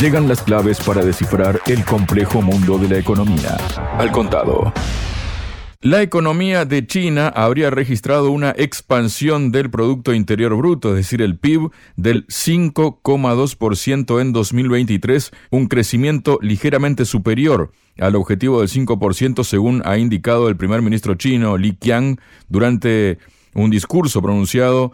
Llegan las claves para descifrar el complejo mundo de la economía. Al contado. La economía de China habría registrado una expansión del Producto Interior Bruto, es decir, el PIB, del 5,2% en 2023, un crecimiento ligeramente superior al objetivo del 5% según ha indicado el primer ministro chino Li Qiang durante un discurso pronunciado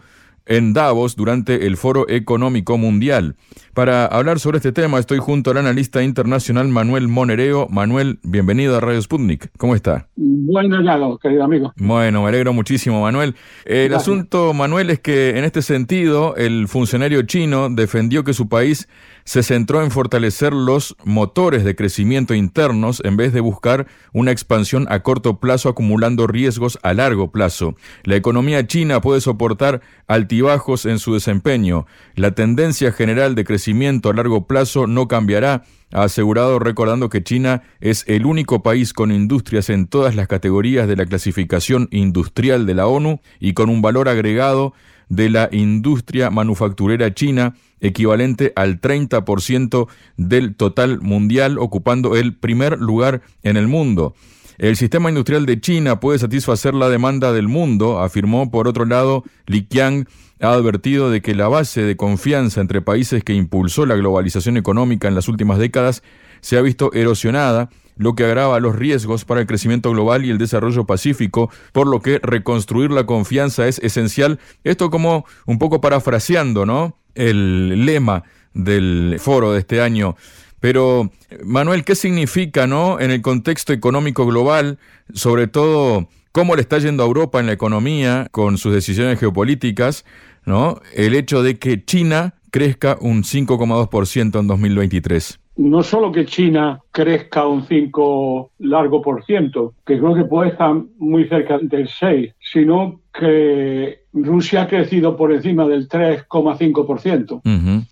en Davos durante el Foro Económico Mundial. Para hablar sobre este tema estoy junto al analista internacional Manuel Monereo. Manuel, bienvenido a Radio Sputnik. ¿Cómo está? Buen hallado, querido amigo. Bueno, me alegro muchísimo, Manuel. El asunto, Manuel, es que en este sentido el funcionario chino defendió que su país se centró en fortalecer los motores de crecimiento internos en vez de buscar una expansión a corto plazo acumulando riesgos a largo plazo. La economía china puede soportar altibajos en su desempeño. La tendencia general de crecimiento a largo plazo no cambiará ha asegurado recordando que China es el único país con industrias en todas las categorías de la clasificación industrial de la ONU y con un valor agregado de la industria manufacturera china equivalente al 30% del total mundial, ocupando el primer lugar en el mundo. El sistema industrial de China puede satisfacer la demanda del mundo, afirmó por otro lado Li Qiang, ha advertido de que la base de confianza entre países que impulsó la globalización económica en las últimas décadas se ha visto erosionada, lo que agrava los riesgos para el crecimiento global y el desarrollo pacífico, por lo que reconstruir la confianza es esencial. Esto como un poco parafraseando, ¿no? El lema del foro de este año. Pero, Manuel, ¿qué significa, no, en el contexto económico global, sobre todo cómo le está yendo a Europa en la economía con sus decisiones geopolíticas, no, el hecho de que China crezca un 5,2% en 2023? No solo que China crezca un 5 largo por ciento, que creo que puede estar muy cerca del 6, sino que Rusia ha crecido por encima del 3,5%.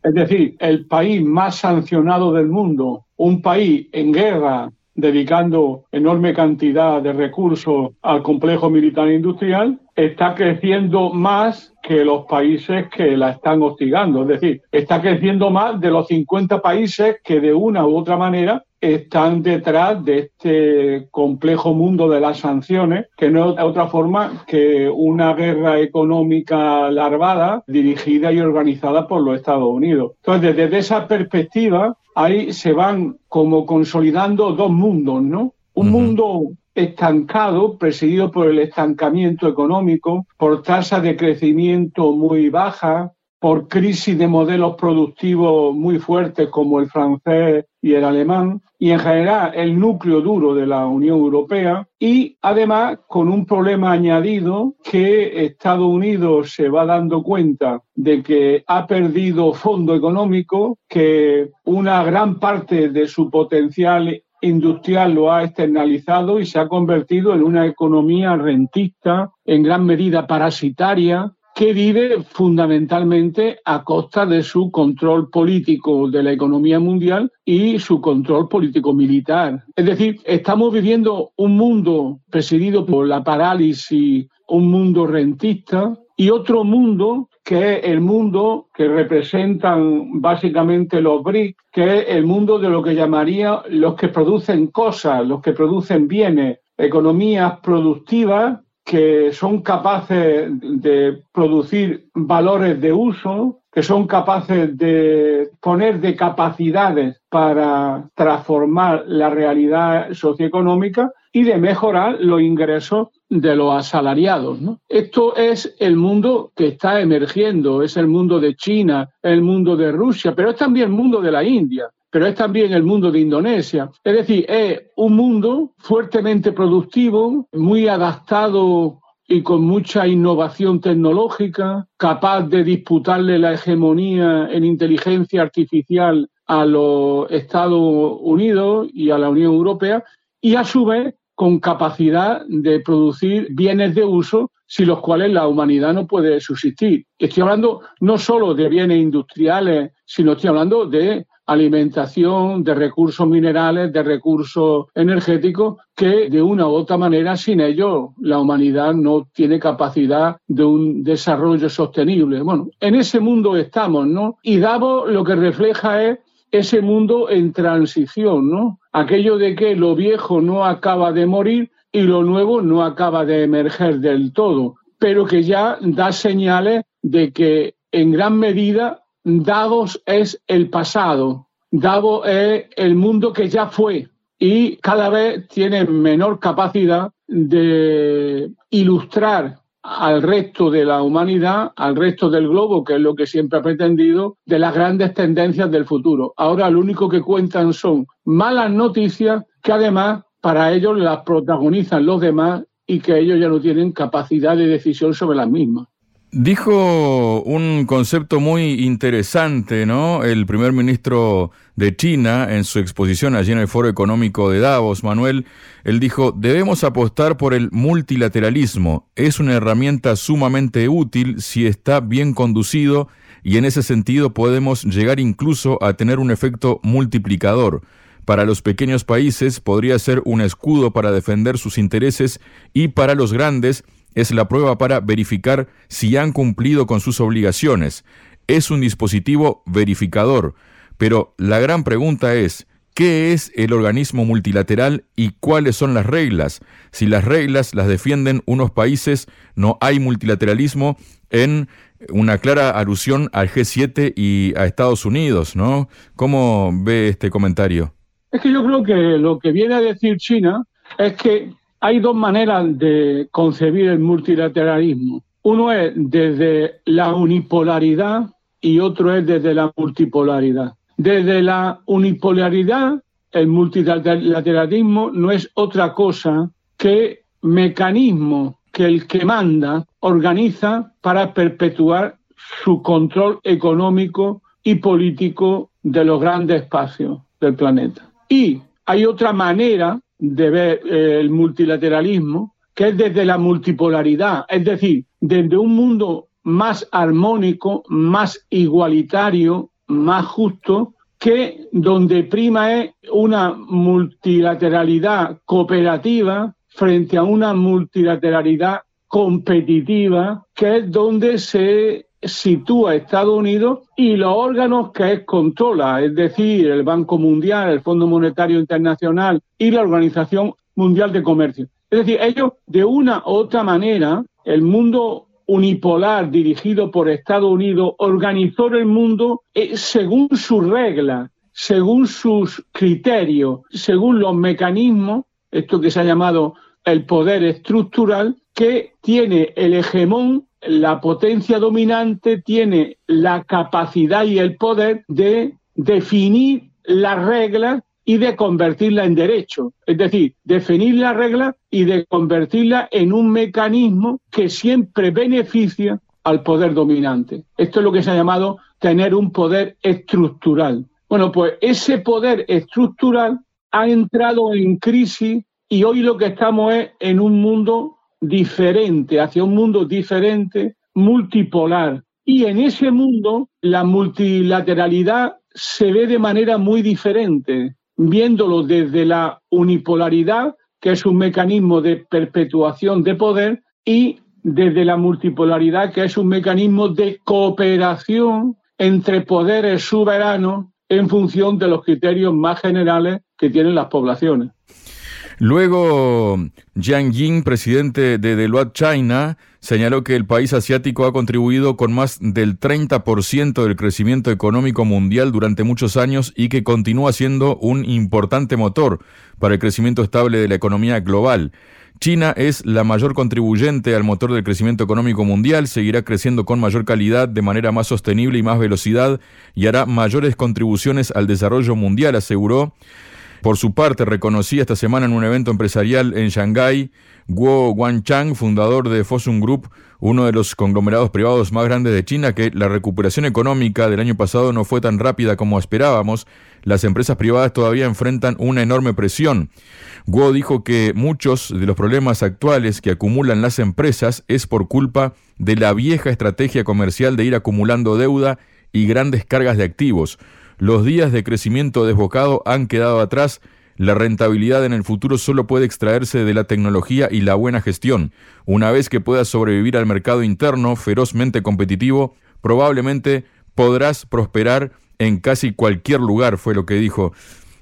Es decir, el país más sancionado del mundo, un país en guerra dedicando enorme cantidad de recursos al complejo militar industrial, está creciendo más que los países que la están hostigando. Es decir, está creciendo más de los 50 países que de una u otra manera están detrás de este complejo mundo de las sanciones, que no es otra forma que una guerra económica larvada, dirigida y organizada por los Estados Unidos. Entonces, desde esa perspectiva, ahí se van como consolidando dos mundos, ¿no? Un mundo estancado, presidido por el estancamiento económico, por tasas de crecimiento muy bajas, por crisis de modelos productivos muy fuertes como el francés y el alemán, y en general el núcleo duro de la Unión Europea, y además con un problema añadido que Estados Unidos se va dando cuenta de que ha perdido fondo económico, que una gran parte de su potencial industrial lo ha externalizado y se ha convertido en una economía rentista, en gran medida parasitaria, que vive fundamentalmente a costa de su control político de la economía mundial y su control político militar. Es decir, estamos viviendo un mundo presidido por la parálisis, un mundo rentista y otro mundo que es el mundo que representan básicamente los BRICS, que es el mundo de lo que llamaría los que producen cosas, los que producen bienes, economías productivas que son capaces de producir valores de uso, que son capaces de poner de capacidades para transformar la realidad socioeconómica y de mejorar los ingresos de los asalariados. Esto es el mundo que está emergiendo, es el mundo de China, el mundo de Rusia, pero es también el mundo de la India pero es también el mundo de Indonesia. Es decir, es un mundo fuertemente productivo, muy adaptado y con mucha innovación tecnológica, capaz de disputarle la hegemonía en inteligencia artificial a los Estados Unidos y a la Unión Europea, y a su vez con capacidad de producir bienes de uso sin los cuales la humanidad no puede subsistir. Estoy hablando no solo de bienes industriales, sino estoy hablando de alimentación, de recursos minerales, de recursos energéticos, que de una u otra manera sin ellos la humanidad no tiene capacidad de un desarrollo sostenible. Bueno, en ese mundo estamos, ¿no? Y Davos lo que refleja es ese mundo en transición, ¿no? Aquello de que lo viejo no acaba de morir y lo nuevo no acaba de emerger del todo, pero que ya da señales de que en gran medida Davos es el pasado, Davos es el mundo que ya fue y cada vez tiene menor capacidad de ilustrar al resto de la humanidad, al resto del globo, que es lo que siempre ha pretendido, de las grandes tendencias del futuro. Ahora lo único que cuentan son malas noticias que además para ellos las protagonizan los demás y que ellos ya no tienen capacidad de decisión sobre las mismas. Dijo un concepto muy interesante, ¿no? El primer ministro de China en su exposición allí en el Foro Económico de Davos, Manuel, él dijo, debemos apostar por el multilateralismo. Es una herramienta sumamente útil si está bien conducido y en ese sentido podemos llegar incluso a tener un efecto multiplicador. Para los pequeños países podría ser un escudo para defender sus intereses y para los grandes es la prueba para verificar si han cumplido con sus obligaciones. Es un dispositivo verificador. Pero la gran pregunta es, ¿qué es el organismo multilateral y cuáles son las reglas? Si las reglas las defienden unos países, no hay multilateralismo en una clara alusión al G7 y a Estados Unidos, ¿no? ¿Cómo ve este comentario? Es que yo creo que lo que viene a decir China es que hay dos maneras de concebir el multilateralismo. Uno es desde la unipolaridad y otro es desde la multipolaridad. Desde la unipolaridad, el multilateralismo no es otra cosa que mecanismo que el que manda organiza para perpetuar su control económico y político de los grandes espacios del planeta. Y hay otra manera de ver eh, el multilateralismo, que es desde la multipolaridad, es decir, desde un mundo más armónico, más igualitario, más justo, que donde prima es una multilateralidad cooperativa frente a una multilateralidad competitiva, que es donde se sitúa Estados Unidos y los órganos que controla, es decir, el Banco Mundial, el Fondo Monetario Internacional y la Organización Mundial de Comercio. Es decir, ellos de una u otra manera, el mundo unipolar dirigido por Estados Unidos organizó el mundo eh, según sus reglas, según sus criterios, según los mecanismos, esto que se ha llamado el poder estructural, que tiene el hegemón la potencia dominante tiene la capacidad y el poder de definir las reglas y de convertirla en derecho. Es decir, definir las reglas y de convertirla en un mecanismo que siempre beneficia al poder dominante. Esto es lo que se ha llamado tener un poder estructural. Bueno, pues ese poder estructural ha entrado en crisis y hoy lo que estamos es en un mundo diferente, hacia un mundo diferente, multipolar. Y en ese mundo la multilateralidad se ve de manera muy diferente, viéndolo desde la unipolaridad, que es un mecanismo de perpetuación de poder, y desde la multipolaridad, que es un mecanismo de cooperación entre poderes soberanos en función de los criterios más generales que tienen las poblaciones. Luego, Jiang Ying, presidente de Deloitte China, señaló que el país asiático ha contribuido con más del 30% del crecimiento económico mundial durante muchos años y que continúa siendo un importante motor para el crecimiento estable de la economía global. China es la mayor contribuyente al motor del crecimiento económico mundial, seguirá creciendo con mayor calidad, de manera más sostenible y más velocidad, y hará mayores contribuciones al desarrollo mundial, aseguró. Por su parte, reconocía esta semana en un evento empresarial en Shanghái Guo Guangchang, fundador de Fosun Group, uno de los conglomerados privados más grandes de China, que la recuperación económica del año pasado no fue tan rápida como esperábamos. Las empresas privadas todavía enfrentan una enorme presión. Guo dijo que muchos de los problemas actuales que acumulan las empresas es por culpa de la vieja estrategia comercial de ir acumulando deuda y grandes cargas de activos. Los días de crecimiento desbocado han quedado atrás. La rentabilidad en el futuro solo puede extraerse de la tecnología y la buena gestión. Una vez que puedas sobrevivir al mercado interno ferozmente competitivo, probablemente podrás prosperar en casi cualquier lugar, fue lo que dijo.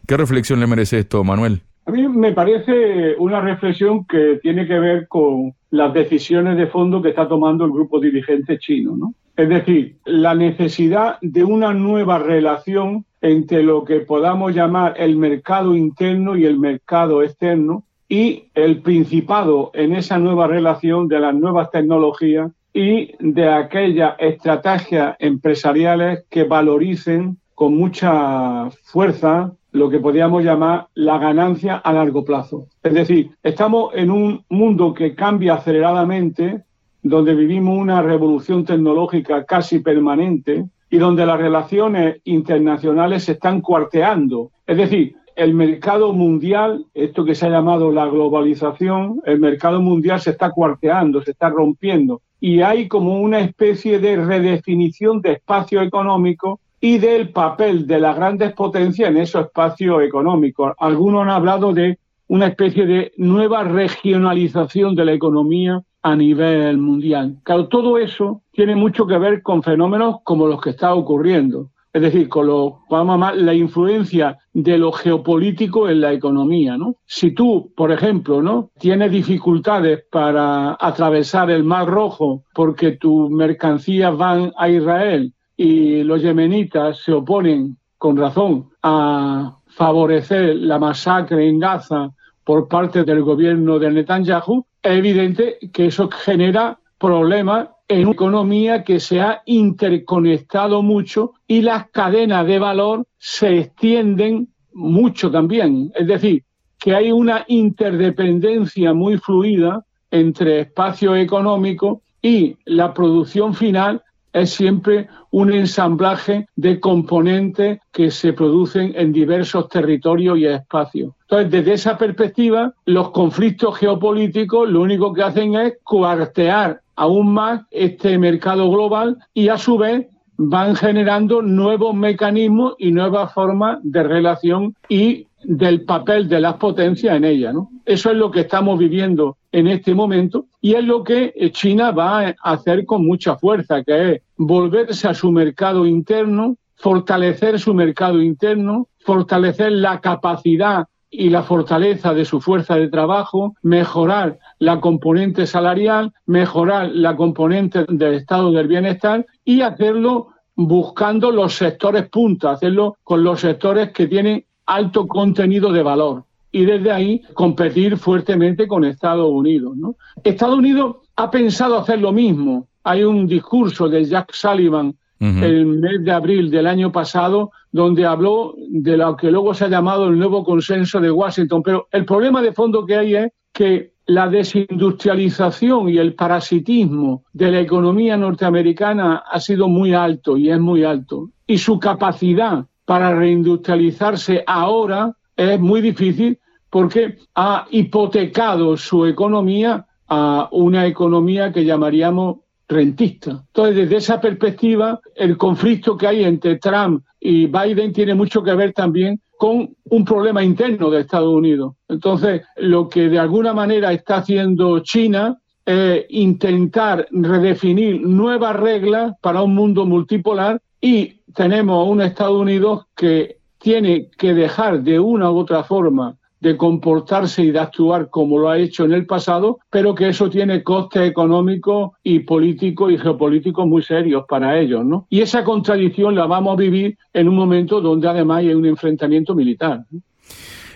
¿Qué reflexión le merece esto, Manuel? A mí me parece una reflexión que tiene que ver con las decisiones de fondo que está tomando el grupo dirigente chino, ¿no? Es decir, la necesidad de una nueva relación entre lo que podamos llamar el mercado interno y el mercado externo y el principado en esa nueva relación de las nuevas tecnologías y de aquellas estrategias empresariales que valoricen con mucha fuerza lo que podríamos llamar la ganancia a largo plazo. Es decir, estamos en un mundo que cambia aceleradamente, donde vivimos una revolución tecnológica casi permanente y donde las relaciones internacionales se están cuarteando. Es decir, el mercado mundial, esto que se ha llamado la globalización, el mercado mundial se está cuarteando, se está rompiendo y hay como una especie de redefinición de espacio económico y del papel de las grandes potencias en esos espacios económicos. Algunos han hablado de una especie de nueva regionalización de la economía a nivel mundial. Claro, todo eso tiene mucho que ver con fenómenos como los que está ocurriendo. Es decir, con lo, vamos a la influencia de lo geopolítico en la economía, ¿no? Si tú, por ejemplo, ¿no? Tienes dificultades para atravesar el Mar Rojo porque tus mercancías van a Israel y los yemenitas se oponen con razón a favorecer la masacre en Gaza por parte del gobierno de Netanyahu, es evidente que eso genera problemas en una economía que se ha interconectado mucho y las cadenas de valor se extienden mucho también. Es decir, que hay una interdependencia muy fluida entre espacio económico y la producción final es siempre un ensamblaje de componentes que se producen en diversos territorios y espacios. Entonces, desde esa perspectiva, los conflictos geopolíticos lo único que hacen es cuartear aún más este mercado global y a su vez van generando nuevos mecanismos y nuevas formas de relación y del papel de las potencias en ella. Eso es lo que estamos viviendo en este momento y es lo que China va a hacer con mucha fuerza, que es volverse a su mercado interno, fortalecer su mercado interno, fortalecer la capacidad y la fortaleza de su fuerza de trabajo, mejorar la componente salarial, mejorar la componente del estado del bienestar y hacerlo buscando los sectores punta, hacerlo con los sectores que tienen alto contenido de valor y desde ahí competir fuertemente con Estados Unidos. Estados Unidos ha pensado hacer lo mismo. Hay un discurso de Jack Sullivan el mes de abril del año pasado donde habló de lo que luego se ha llamado el nuevo consenso de Washington. Pero el problema de fondo que hay es que la desindustrialización y el parasitismo de la economía norteamericana ha sido muy alto y es muy alto. Y su capacidad para reindustrializarse ahora es muy difícil porque ha hipotecado su economía a una economía que llamaríamos rentista. Entonces, desde esa perspectiva, el conflicto que hay entre Trump y Biden tiene mucho que ver también con un problema interno de Estados Unidos. Entonces, lo que de alguna manera está haciendo China es intentar redefinir nuevas reglas para un mundo multipolar y tenemos a un Estados Unidos que tiene que dejar de una u otra forma de comportarse y de actuar como lo ha hecho en el pasado, pero que eso tiene costes económicos y políticos y geopolíticos muy serios para ellos, ¿no? Y esa contradicción la vamos a vivir en un momento donde además hay un enfrentamiento militar.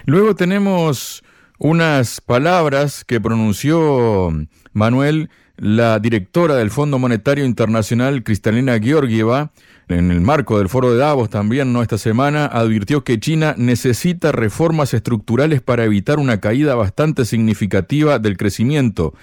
Luego tenemos unas palabras que pronunció Manuel, la directora del Fondo Monetario Internacional, Cristalina Georgieva, en el marco del foro de Davos también, ¿no? Esta semana, advirtió que China necesita reformas estructurales para evitar una caída bastante significativa del crecimiento.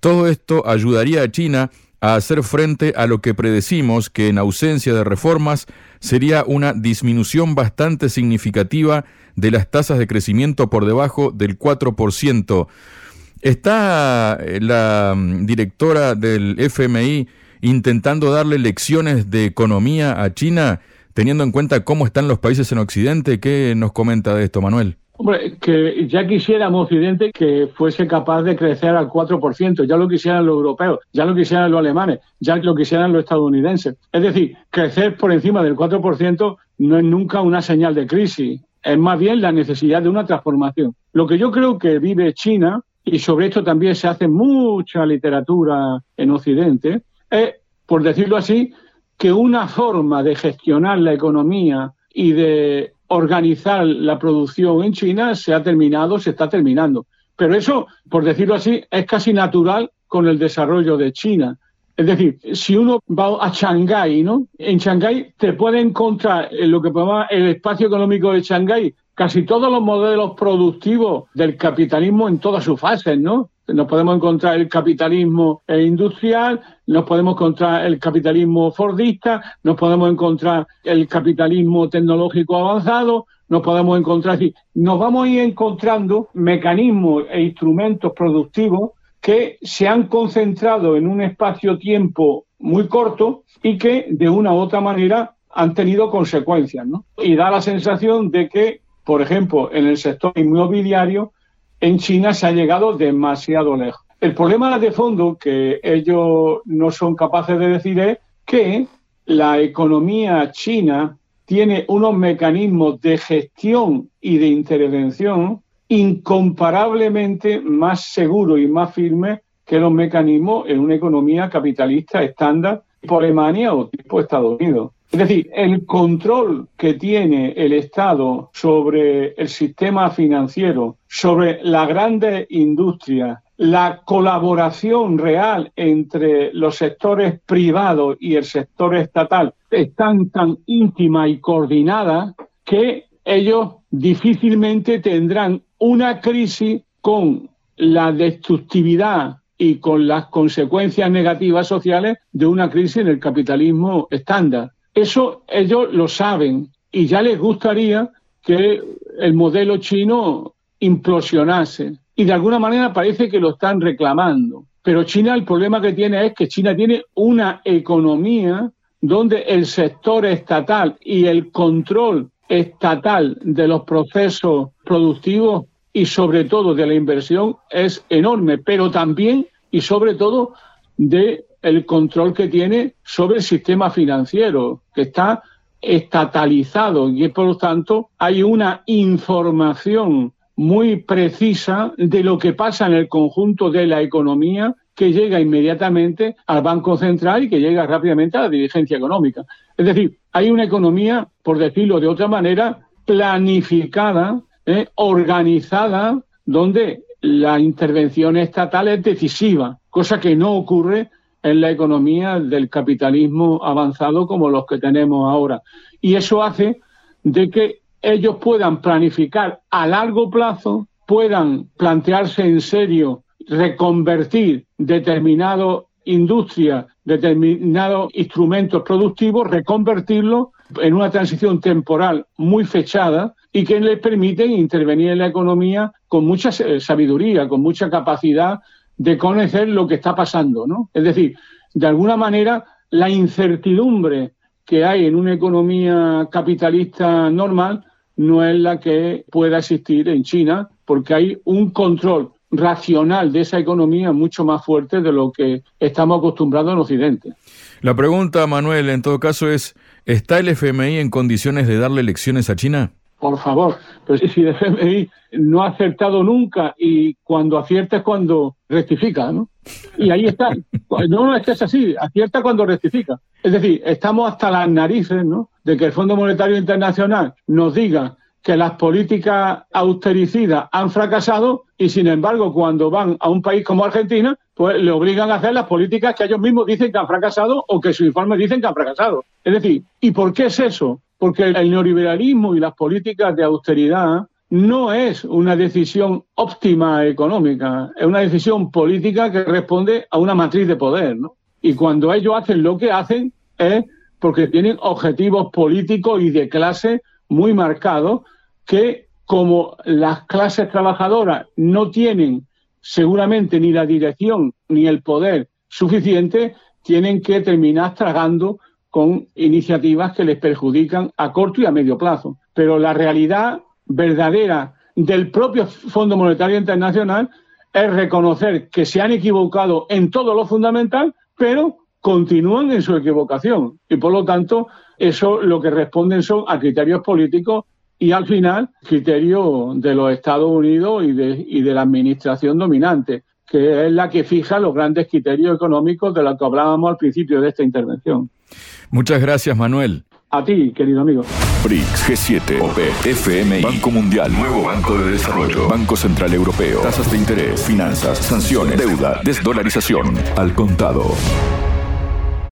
Todo esto ayudaría a China a hacer frente a lo que predecimos que en ausencia de reformas sería una disminución bastante significativa de las tasas de crecimiento por debajo del 4%. ¿Está eh, la mm, directora del FMI intentando darle lecciones de economía a China, teniendo en cuenta cómo están los países en Occidente. ¿Qué nos comenta de esto, Manuel? Hombre, que ya quisiéramos Occidente que fuese capaz de crecer al 4%, ya lo quisieran los europeos, ya lo quisieran los alemanes, ya lo quisieran los estadounidenses. Es decir, crecer por encima del 4% no es nunca una señal de crisis, es más bien la necesidad de una transformación. Lo que yo creo que vive China, y sobre esto también se hace mucha literatura en Occidente, es, por decirlo así, que una forma de gestionar la economía y de organizar la producción en China se ha terminado, se está terminando. Pero eso, por decirlo así, es casi natural con el desarrollo de China. Es decir, si uno va a Shanghái, ¿no? En Shanghái te puede encontrar en lo que podemos el espacio económico de Shanghái casi todos los modelos productivos del capitalismo en todas sus fases, ¿no? Nos podemos encontrar el capitalismo industrial, nos podemos encontrar el capitalismo fordista, nos podemos encontrar el capitalismo tecnológico avanzado, nos podemos encontrar, nos vamos a ir encontrando mecanismos e instrumentos productivos que se han concentrado en un espacio-tiempo muy corto y que de una u otra manera han tenido consecuencias. ¿no? Y da la sensación de que, por ejemplo, en el sector inmobiliario, en China se ha llegado demasiado lejos. El problema de fondo que ellos no son capaces de decir es que la economía china tiene unos mecanismos de gestión y de intervención incomparablemente más seguros y más firmes que los mecanismos en una economía capitalista estándar tipo Alemania o tipo Estados Unidos. Es decir, el control que tiene el Estado sobre el sistema financiero, sobre las grandes industrias, la colaboración real entre los sectores privados y el sector estatal están tan íntima y coordinada que ellos difícilmente tendrán una crisis con la destructividad y con las consecuencias negativas sociales de una crisis en el capitalismo estándar. Eso ellos lo saben y ya les gustaría que el modelo chino implosionase. Y de alguna manera parece que lo están reclamando. Pero China el problema que tiene es que China tiene una economía donde el sector estatal y el control estatal de los procesos productivos y sobre todo de la inversión es enorme, pero también y sobre todo de el control que tiene sobre el sistema financiero, que está estatalizado y por lo tanto hay una información muy precisa de lo que pasa en el conjunto de la economía que llega inmediatamente al Banco Central y que llega rápidamente a la dirigencia económica. Es decir, hay una economía, por decirlo de otra manera, planificada, eh, organizada, donde la intervención estatal es decisiva, cosa que no ocurre en la economía del capitalismo avanzado como los que tenemos ahora. Y eso hace de que ellos puedan planificar a largo plazo, puedan plantearse en serio reconvertir determinado industria, determinados instrumentos productivos, reconvertirlos en una transición temporal muy fechada y que les permite intervenir en la economía con mucha sabiduría, con mucha capacidad de conocer lo que está pasando, ¿no? Es decir, de alguna manera la incertidumbre que hay en una economía capitalista normal no es la que pueda existir en China, porque hay un control racional de esa economía mucho más fuerte de lo que estamos acostumbrados en Occidente. La pregunta, Manuel, en todo caso es, ¿está el FMI en condiciones de darle lecciones a China? Por favor, pero si el FMI no ha acertado nunca y cuando acierta es cuando rectifica, ¿no? Y ahí está. No, no, es que es así, acierta cuando rectifica. Es decir, estamos hasta las narices, ¿no? De que el Fondo Monetario Internacional nos diga que las políticas austericidas han fracasado y sin embargo cuando van a un país como Argentina, pues le obligan a hacer las políticas que ellos mismos dicen que han fracasado o que sus informes dicen que han fracasado. Es decir, ¿y por qué es eso? Porque el neoliberalismo y las políticas de austeridad no es una decisión óptima económica, es una decisión política que responde a una matriz de poder, ¿no? Y cuando ellos hacen lo que hacen es porque tienen objetivos políticos y de clase muy marcados que como las clases trabajadoras no tienen seguramente ni la dirección ni el poder suficiente, tienen que terminar tragando con iniciativas que les perjudican a corto y a medio plazo. Pero la realidad verdadera del propio Fondo Monetario Internacional es reconocer que se han equivocado en todo lo fundamental, pero continúan en su equivocación. Y por lo tanto, eso lo que responden son a criterios políticos y al final criterios de los Estados Unidos y de, y de la administración dominante, que es la que fija los grandes criterios económicos de los que hablábamos al principio de esta intervención. Muchas gracias, Manuel. A ti, querido amigo. BRICS, G7, OPE, FMI, Banco Mundial, Nuevo Banco de Desarrollo, Banco Central Europeo, tasas de interés, finanzas, sanciones, deuda, desdolarización, al contado.